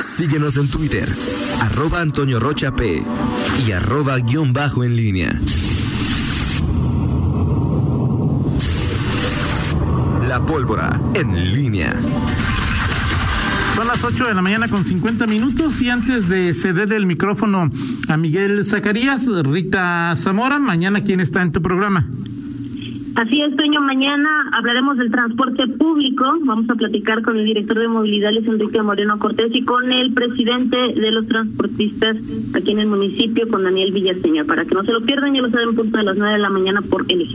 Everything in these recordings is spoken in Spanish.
Síguenos en Twitter, arroba Antonio Rocha P y arroba guion bajo en línea. La pólvora en línea. Son las 8 de la mañana con 50 minutos y antes de ceder el micrófono a Miguel Zacarías, Rita Zamora, mañana quién está en tu programa. Así es, Toño. Mañana hablaremos del transporte público. Vamos a platicar con el director de movilidad, Luis Enrique Moreno Cortés, y con el presidente de los transportistas aquí en el municipio, con Daniel Villaseñor. Para que no se lo pierdan, ya lo saben, punto de las 9 de la mañana por el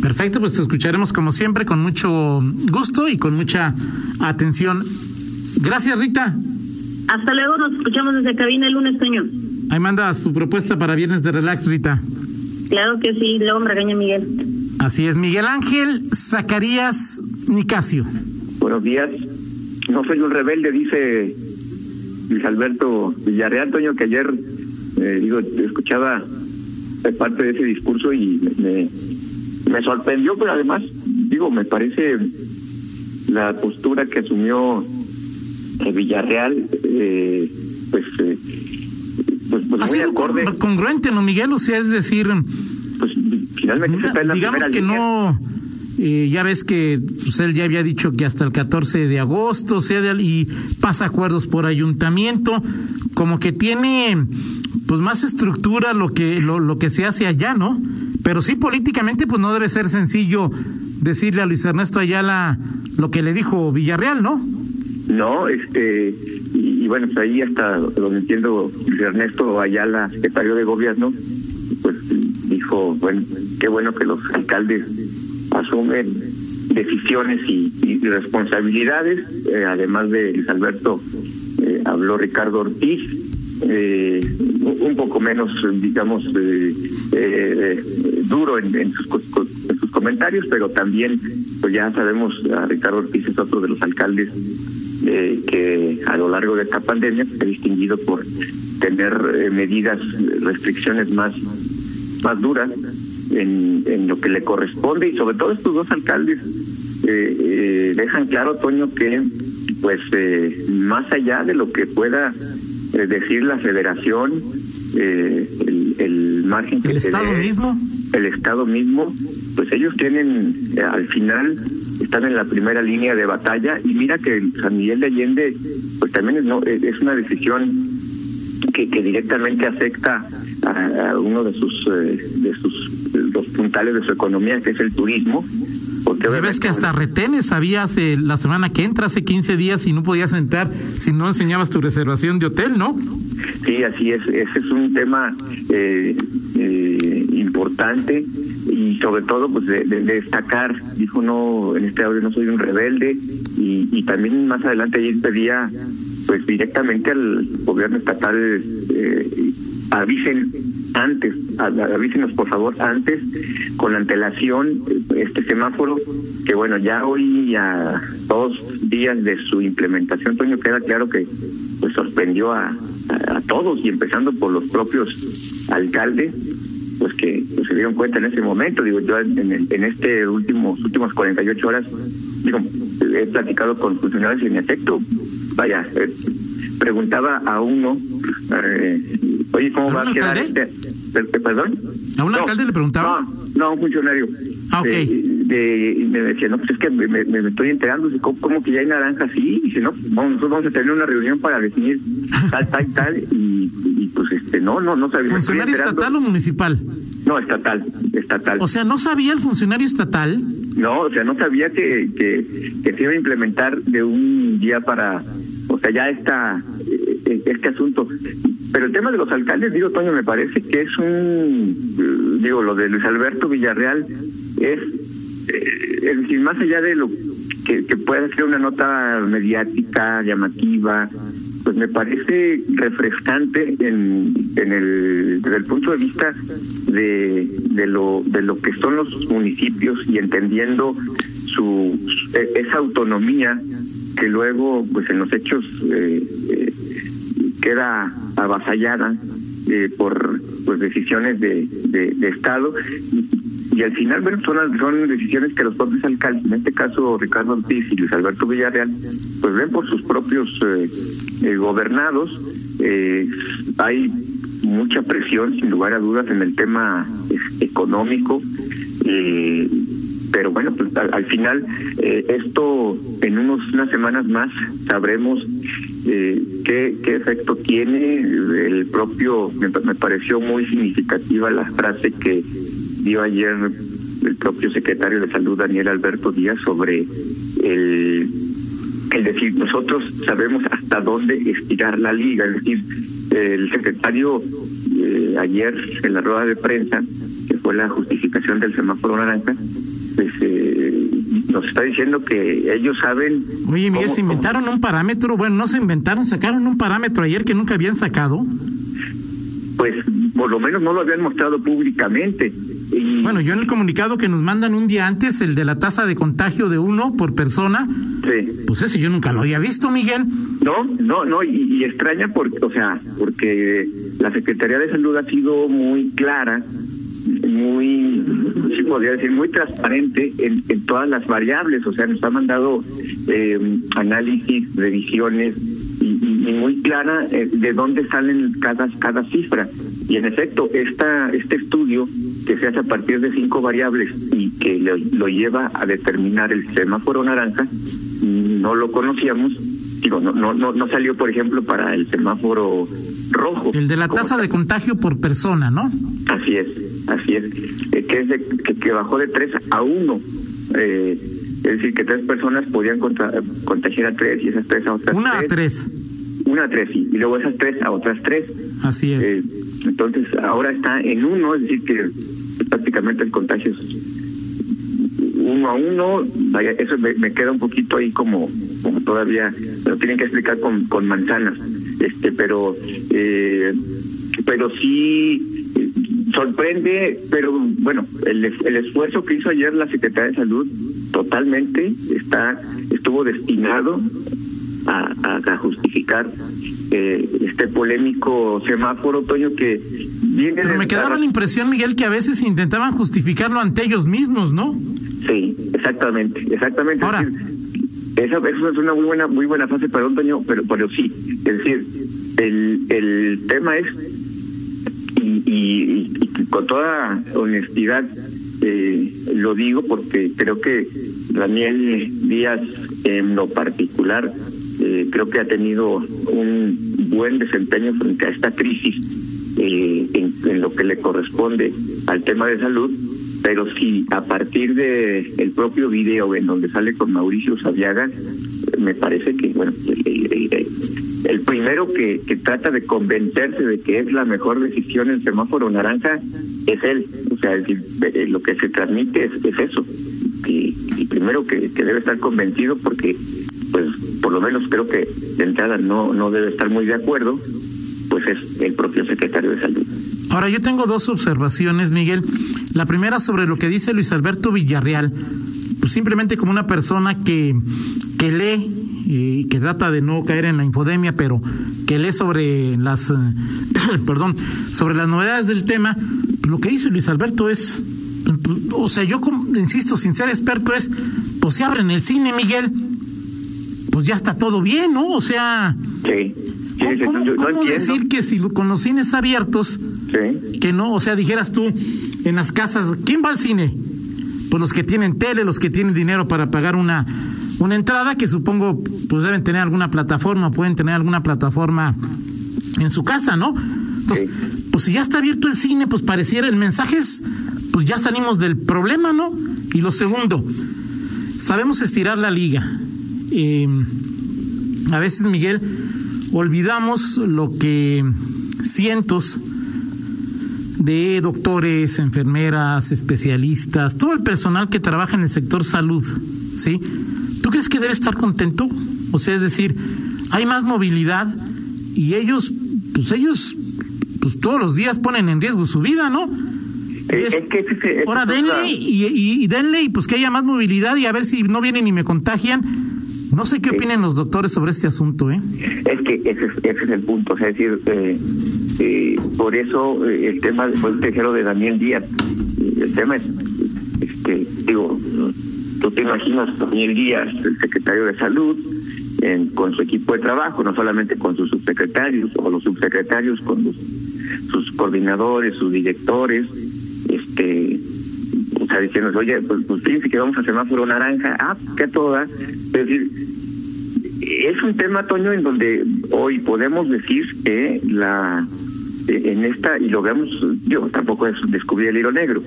Perfecto, pues te escucharemos como siempre con mucho gusto y con mucha atención. Gracias, Rita. Hasta luego, nos escuchamos desde cabina el lunes, Toño. Ahí manda su propuesta para Viernes de Relax, Rita. Claro que sí, luego me regaña Miguel. Así es, Miguel Ángel Zacarías Nicasio. Buenos días. No soy un rebelde, dice Luis Alberto Villarreal, Toño, que ayer, eh, digo, escuchaba parte de ese discurso y me, me sorprendió, pero además, digo, me parece la postura que asumió Villarreal, eh, pues, eh, pues, pues ha sido congruente, ¿no, Miguel? O sea, es decir, pues finalmente está en la digamos que no. Eh, ya ves que pues, él ya había dicho que hasta el 14 de agosto, sea, y pasa acuerdos por ayuntamiento, como que tiene pues más estructura lo que lo, lo que se hace allá, ¿no? Pero sí políticamente pues no debe ser sencillo decirle a Luis Ernesto Ayala lo que le dijo Villarreal, ¿no? No, este, y, bueno, pues ahí hasta donde entiendo, Ernesto Ayala, secretario de gobierno, pues dijo, bueno, qué bueno que los alcaldes asumen decisiones y, responsabilidades, eh, además de Luis Alberto, eh, habló Ricardo Ortiz, eh, un poco menos, digamos, eh, duro en, en, sus, en, sus, comentarios, pero también, pues ya sabemos, a Ricardo Ortiz es otro de los alcaldes eh, que a lo largo de esta pandemia se ha distinguido por tener eh, medidas, restricciones más, más duras en, en lo que le corresponde y sobre todo estos dos alcaldes eh, dejan claro, Toño, que pues más allá de lo que pueda decir la federación, el, el margen que ¿El Estado mismo? El Estado mismo, pues ellos tienen al final están en la primera línea de batalla y mira que San Miguel de Allende pues también es, no, es una decisión que, que directamente afecta a, uno de sus eh, de sus los puntales de su economía que es el turismo porque ves que hasta retenes había hace la semana que entra hace 15 días y no podías entrar si no enseñabas tu reservación de hotel, ¿no? Sí, así es. Ese es un tema eh, eh, importante y sobre todo pues de, destacar dijo no en este audio no soy un rebelde y, y también más adelante ayer pedía pues directamente al gobierno estatal eh, avisen antes avísenos por favor antes con antelación este semáforo que bueno ya hoy a dos días de su implementación Toño queda claro que pues sorprendió a, a todos y empezando por los propios alcaldes pues que se dieron cuenta en ese momento. Digo, yo en, en este últimos últimas 48 horas, digo, he platicado con funcionarios y en efecto, vaya, eh, preguntaba a uno, eh, oye, ¿cómo va a quedar este? ¿Perdón? ¿A un alcalde le preguntaba? No, a un funcionario. Ah, ok. De, y me decía, no, pues es que me, me, estoy enterando, ¿cómo, que ya hay naranja? Sí, dice, no, vamos, nosotros vamos a tener una reunión para definir tal, tal, tal, y, y pues este, no, no, no sabía. ¿Funcionario estatal o municipal? No, estatal, estatal. O sea, ¿no sabía el funcionario estatal? No, o sea, no sabía que, que, que se iba a implementar de un día para, o sea, ya está eh, este asunto. Pero el tema de los alcaldes, digo, Toño, me parece que es un, digo, lo de Luis Alberto Villarreal es, eh, es decir, más allá de lo que, pueda ser una nota mediática, llamativa, pues me parece refrescante en, en el, desde el punto de vista de, de lo de lo que son los municipios y entendiendo su esa autonomía que luego pues en los hechos eh, eh, queda avasallada eh, por pues decisiones de, Estado y al final, bueno, son, son decisiones que los propios alcaldes, en este caso Ricardo Ortiz y Luis Alberto Villarreal, pues ven por sus propios eh, eh, gobernados. Eh, hay mucha presión, sin lugar a dudas, en el tema económico. Eh, pero bueno, pues al, final esto en unos unas semanas más sabremos eh, qué, efecto tiene. El propio, me, me pareció muy significativa la frase que dio ayer el propio secretario de Salud, Daniel Alberto Díaz, sobre el, el decir, nosotros sabemos hasta dónde estirar la liga, es decir, el secretario eh, ayer en la rueda de prensa, que fue la justificación del semáforo naranja, pues eh, nos está diciendo que ellos saben... Oye, Miguel, se inventaron un parámetro, bueno, no se inventaron, sacaron un parámetro ayer que nunca habían sacado. Pues por lo menos no lo habían mostrado públicamente. Y... Bueno, yo en el comunicado que nos mandan un día antes, el de la tasa de contagio de uno por persona, sí. pues ese yo nunca lo había visto, Miguel. No, no, no, y, y extraña porque, o sea, porque la Secretaría de Salud ha sido muy clara muy, sí podría decir, muy transparente en, en todas las variables, o sea, nos ha mandado eh, análisis, revisiones y, y, y muy clara eh, de dónde salen cada, cada cifra. Y en efecto, esta, este estudio que se hace a partir de cinco variables y que lo, lo lleva a determinar el semáforo naranja, no lo conocíamos digo, no, no, no, no salió, por ejemplo, para el semáforo rojo. El de la tasa de contagio por persona, ¿no? Así es, así es. Eh, que, es de, que, que, bajó de 3 a 1. Eh, es decir, que tres personas podían contra, contagiar a tres y esas tres a otras Una tres. a tres. Una a tres, sí. Y luego esas tres a otras tres. Así es. Eh, entonces, ahora está en uno, es decir, que prácticamente el contagio es uno a uno, vaya, eso me, me, queda un poquito ahí como, como todavía, lo tienen que explicar con, con manzanas, este, pero, eh, pero sí sorprende, pero bueno, el, el esfuerzo que hizo ayer la Secretaría de Salud totalmente está, estuvo destinado a, a, a justificar eh, este polémico semáforo, Toño, que viene Pero me quedaba la impresión, Miguel, que a veces intentaban justificarlo ante ellos mismos, ¿no? Sí, exactamente, exactamente. Ahora, es decir, esa, eso es una muy buena, muy buena fase para un Toño, pero, pero sí, es decir, el, el tema es, y, con toda honestidad, eh, lo digo porque creo que Daniel Díaz en lo particular eh, creo que ha tenido un buen desempeño frente a esta crisis eh, en, lo que le corresponde al tema de salud, pero si a partir de el propio video en donde sale con Mauricio Sabiaga, me parece que bueno el, primero que, que, trata de convencerse de que es la mejor decisión el semáforo naranja es él, o sea, es lo que se transmite es, es eso, y, y primero que, debe estar convencido porque pues por lo menos creo que de entrada no, no debe estar muy de acuerdo, pues es el propio secretario de salud. Ahora yo tengo dos observaciones, Miguel. La primera sobre lo que dice Luis Alberto Villarreal, pues simplemente como una persona que lee y que trata de no caer en la infodemia, pero que lee sobre las, perdón, sobre las novedades del tema, lo que dice Luis Alberto es, o sea, yo insisto, sin ser experto, es, pues se abren el cine, Miguel, pues ya está todo bien, ¿no? O sea, sí. Sí, ¿cómo, no, cómo no decir que si con los cines abiertos, sí. que no, o sea, dijeras tú, en las casas, ¿quién va al cine? Pues los que tienen tele, los que tienen dinero para pagar una, una entrada, que supongo pues deben tener alguna plataforma, pueden tener alguna plataforma en su casa, ¿no? Entonces, sí. pues si ya está abierto el cine, pues pareciera, el mensaje es, pues ya salimos del problema, ¿no? Y lo segundo, sabemos estirar la liga. Eh, a veces, Miguel, olvidamos lo que cientos de doctores, enfermeras, especialistas, todo el personal que trabaja en el sector salud, ¿sí? ¿Tú crees que debe estar contento? O sea, es decir, hay más movilidad y ellos, pues ellos, pues todos los días ponen en riesgo su vida, ¿no? Es, es que ese ahora denle y, y, y, denle y pues que haya más movilidad y a ver si no vienen y me contagian. No sé qué opinan los doctores sobre este asunto, ¿eh? Es que ese, ese es el punto, o sea, es decir, eh, eh, por eso eh, el tema, después te dijeron de Daniel Díaz, el tema es, este, digo, tú te imaginas Daniel Díaz, el secretario de Salud, con su equipo de trabajo, no solamente con sus subsecretarios o los subsecretarios, con sus coordinadores, sus directores, este, o sea, diciendo, oye, pues, pues fíjense que vamos a semáforo naranja, ah, que toda, es decir, es un tema, Toño, en donde hoy podemos decir que la en esta, y lo vemos, yo tampoco es descubrir el hilo negro,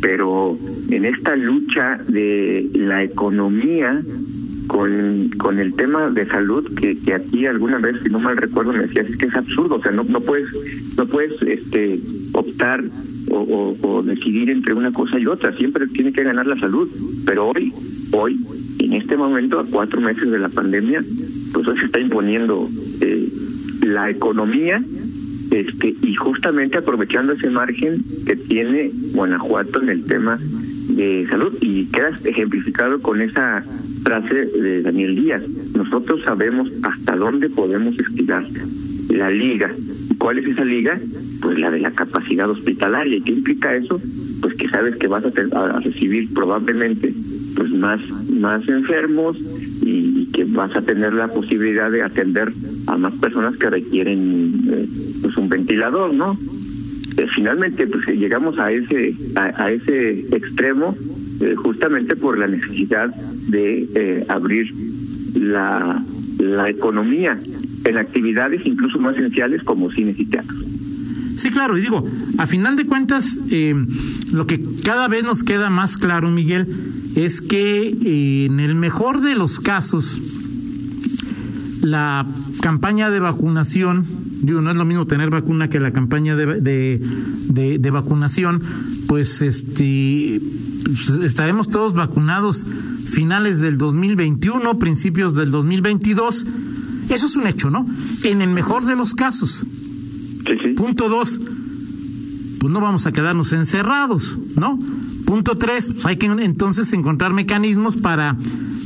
pero en esta lucha de la economía con, con el tema de salud que, que aquí alguna vez si no mal recuerdo me decías es que es absurdo o sea no no puedes no puedes este optar o, o, decidir entre una cosa y otra siempre tiene que ganar la salud pero hoy hoy en este momento a cuatro meses de la pandemia pues hoy se está imponiendo eh, la economía este y justamente aprovechando ese margen que tiene Guanajuato en el tema de salud y queda ejemplificado con esa frase de Daniel Díaz. Nosotros sabemos hasta dónde podemos estirar la liga. ¿Cuál es esa liga? Pues la de la capacidad hospitalaria. ¿Y qué implica eso? Pues que sabes que vas a, recibir probablemente pues más más enfermos y, que vas a tener la posibilidad de atender a más personas que requieren eh, pues un ventilador, ¿no? Eh, finalmente pues llegamos a ese a, ese extremo eh, justamente por la necesidad de eh, abrir la, la economía en actividades incluso más esenciales como cines y teatros. Sí, claro, y digo, a final de cuentas, lo que cada vez nos queda más claro, Miguel, es que en el mejor de los casos, la campaña de vacunación digo, no es lo mismo tener vacuna que la campaña de, de, de, vacunación, pues este pues, estaremos todos vacunados finales del 2021, principios del 2022. Eso es un hecho, ¿no? En el mejor de los casos. Punto dos, pues no vamos a quedarnos encerrados, ¿no? Punto tres, pues hay que entonces encontrar mecanismos para,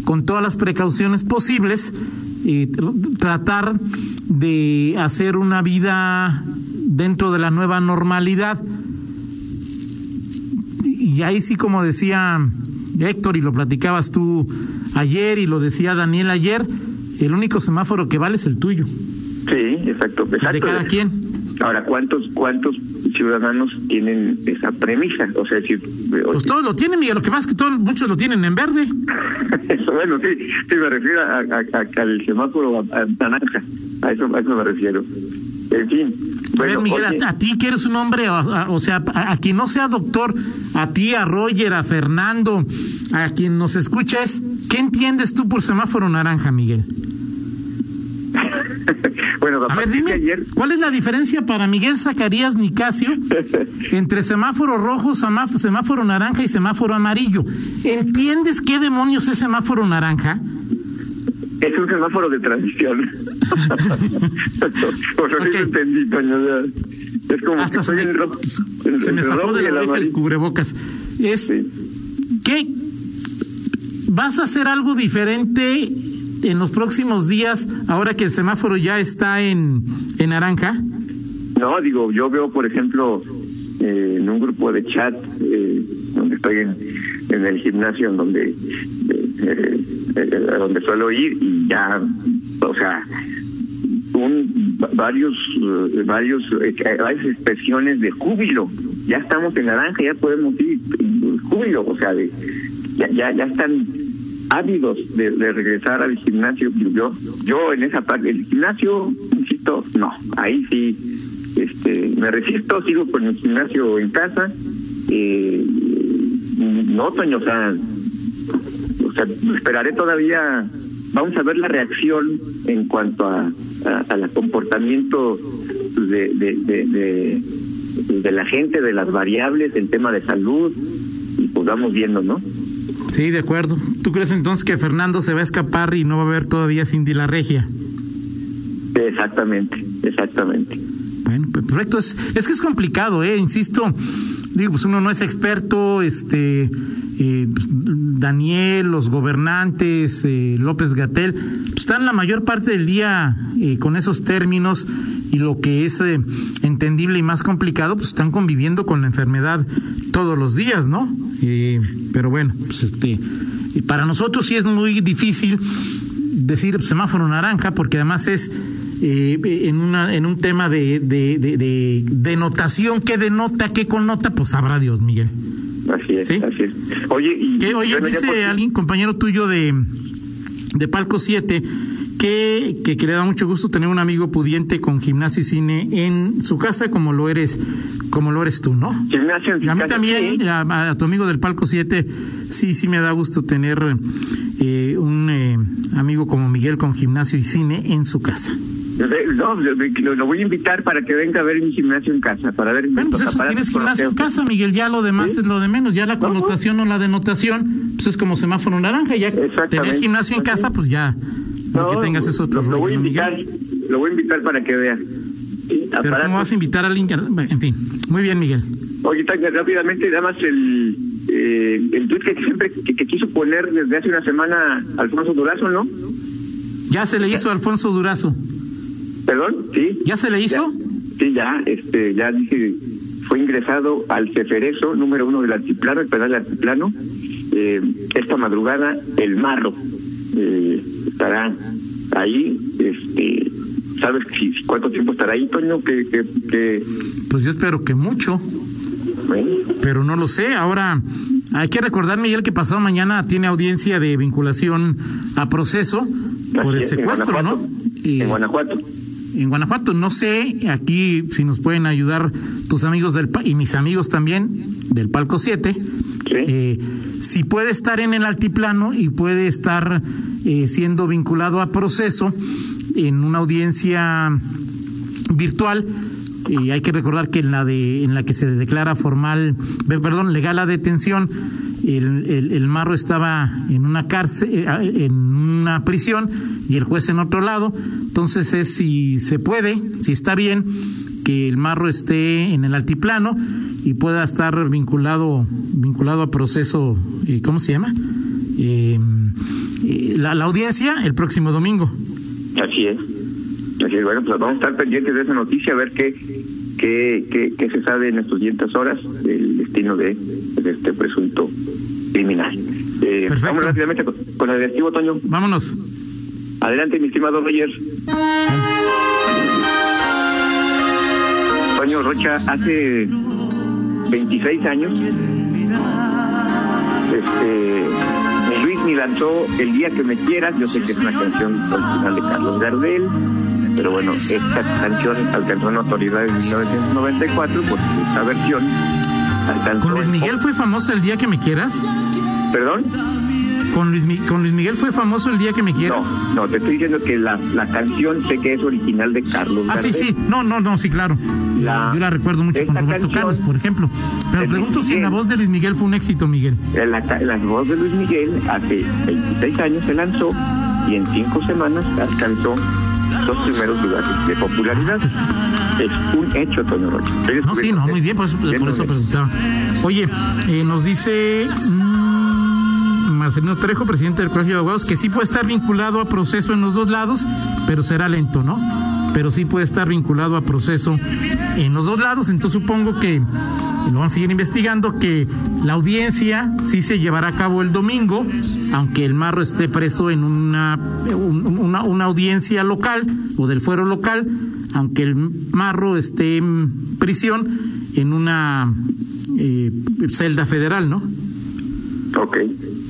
con todas las precauciones posibles, y tratar de hacer una vida dentro de la nueva normalidad. Y ahí sí, como decía Héctor, y lo platicabas tú ayer, y lo decía Daniel ayer, el único semáforo que vale es el tuyo. Sí, exacto. exacto. De cada quien. Ahora, ¿cuántos cuántos ciudadanos tienen esa premisa? O sea, decir, pues todos lo tienen, Miguel. Lo que pasa es que todos, muchos lo tienen en verde. eso, bueno, sí, sí, me refiero a, al semáforo a, naranja. A eso, a eso me refiero. En fin. Bueno, Miguel, a, ti que eres un hombre, o, sea, a, quien no sea doctor, a ti, a Roger, a Fernando, a quien nos escuches, ¿qué entiendes tú por semáforo naranja, Miguel? Bueno, a ver, dime, ¿cuál es la diferencia para Miguel Zacarías Nicasio entre semáforo rojo, semáforo naranja y semáforo amarillo? ¿Entiendes qué demonios es semáforo naranja? Es un semáforo de transición. Por lo okay. entendí, Es como Hasta se, me, rojo, se me zafó de la oreja el cubrebocas. Es ¿qué? ¿Vas a hacer algo diferente en los próximos días, ahora que el semáforo ya está en, en naranja? No, digo, yo veo, por ejemplo, eh, en un grupo de chat eh, donde estoy en, el gimnasio, en donde eh, donde suelo ir y ya, o sea, un, varios varios varias expresiones de júbilo. Ya estamos en naranja, ya podemos ir júbilo, o sea, de, ya ya ya están ávidos de, regresar al gimnasio. Yo, yo en esa parte, el gimnasio, insisto, no, ahí sí, este, me resisto, sigo con el gimnasio en casa. Eh, no, Toño, o sea, o sea, esperaré todavía, vamos a ver la reacción en cuanto a, al comportamiento de, de, de, de, la gente, de las variables, el tema de salud, y pues vamos viendo, ¿no? Sí, de acuerdo. ¿Tú crees entonces que Fernando se va a escapar y no va a ver todavía Cindy la Regia? Exactamente, exactamente. Bueno, pues, perfecto. Es, es que es complicado, ¿eh? Insisto, digo, pues uno no es experto, este, eh, Daniel, los gobernantes, eh, López Gatel, pues, están la mayor parte del día eh, con esos términos y lo que es entendible y más complicado, pues están conviviendo con la enfermedad todos los días, ¿no? Eh, pero bueno, pues este, y para nosotros sí es muy difícil decir semáforo naranja, porque además es eh, en, una, en un tema de, de, de, denotación, ¿qué denota, qué connota? Pues sabrá Dios, Miguel. Así es, así es. Oye, y, ¿Qué, oye dice alguien, compañero tuyo de, de Palco 7, que, que, que, le da mucho gusto tener un amigo pudiente con gimnasio y cine en su casa, como lo eres, como lo eres tú, ¿no? Gimnasio en a mí también, sí. a, a, tu amigo del Palco 7, sí, sí me da gusto tener eh, un eh, amigo como Miguel con gimnasio y cine en su casa. No, lo, lo, voy a invitar para que venga a ver mi gimnasio en casa, para ver. Bueno, pues eso, tienes gimnasio en casa, Miguel, ya lo demás ¿Sí? es lo de menos, ya la connotación o la denotación, pues es como semáforo naranja, ya tener gimnasio en casa, pues ya, no, lo que tengas es otro lo, rollo, lo voy a ¿no, invitar, lo voy a invitar para que vea. Sí, Pero ¿cómo vas a invitar a alguien? En fin, muy bien, Miguel. Oye, rápidamente, nada más el, eh, el tweet que siempre que, que, quiso poner desde hace una semana Alfonso Durazo, ¿no? Ya se le hizo a Alfonso Durazo. ¿Perdón? Sí. ¿Ya se le hizo? Ya, sí, ya, este, ya dije, fue ingresado al Ceferezo, número uno del altiplano, el penal del altiplano. Eh, esta madrugada, el marro eh, estará ahí, este, ¿sabes si, cuánto tiempo estará ahí, Toño? Que, que, que... Pues yo espero que mucho. Pero no lo sé. Ahora, hay que recordar, Miguel, que pasado mañana tiene audiencia de vinculación a proceso por el secuestro, ¿no? Y, en Guanajuato. En Guanajuato, no sé aquí si nos pueden ayudar tus amigos del y mis amigos también del Palco 7. Sí. Eh, si puede estar en el altiplano y puede estar eh, siendo vinculado a proceso en una audiencia virtual. Y hay que recordar que en la de en la que se declara formal, perdón, legal la detención, el, el, el marro estaba en una cárcel, en una prisión y el juez en otro lado. Entonces es si se puede, si está bien, que el marro esté en el altiplano y pueda estar vinculado vinculado a proceso, ¿cómo se llama? Eh, la, la audiencia el próximo domingo. Así es. Así es, bueno, pues vamos a estar pendientes de esa noticia, a ver qué, qué, qué, qué se sabe en estas siguientes horas del destino de, de este presunto criminal. Eh, Perfecto. Vamos rápidamente con, con el advertivo, Toño. Vámonos. Adelante, mi estimado Roger. Toño Rocha, hace 26 años, este, Luis me lanzó El día que me quieras. Yo sé que es una canción original de Carlos Gardel, pero bueno, esta canción alcanzó notoriedad en 1994 por esta versión. ¿Con Luis Miguel fue famoso El día que me quieras? ¿Perdón? ¿Con Luis, ¿Con Luis Miguel fue famoso el día que me quieras? No, no, te estoy diciendo que la, la canción sé que es original de Carlos. Ah, Gardel. sí, sí. No, no, no, sí, claro. La, Yo la recuerdo mucho con Roberto Carlos, por ejemplo. Pero pregunto si la voz de Luis Miguel fue un éxito, Miguel. La, la voz de Luis Miguel hace 26 años se lanzó y en cinco semanas alcanzó los primeros lugares de popularidad. Es un hecho, Toño Rocha. No, sí, no, muy bien, por eso, por eso preguntaba. Oye, eh, nos dice... Marcelino Trejo, presidente del Colegio de Abogados, que sí puede estar vinculado a proceso en los dos lados, pero será lento, ¿no? Pero sí puede estar vinculado a proceso en los dos lados, entonces supongo que lo vamos a seguir investigando, que la audiencia sí se llevará a cabo el domingo, aunque el marro esté preso en una, una, una audiencia local o del fuero local, aunque el marro esté en prisión en una eh, celda federal, ¿no? Ok.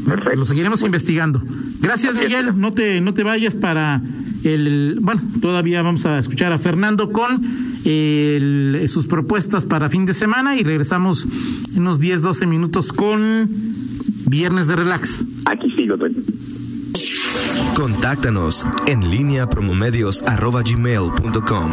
Perfecto. Lo seguiremos investigando. Gracias, Miguel. No te, no te vayas para el. Bueno, todavía vamos a escuchar a Fernando con el, sus propuestas para fin de semana y regresamos en unos 10, 12 minutos con Viernes de Relax. Aquí sigo, Toño. Contáctanos en línea promomedios arroba gmail.com.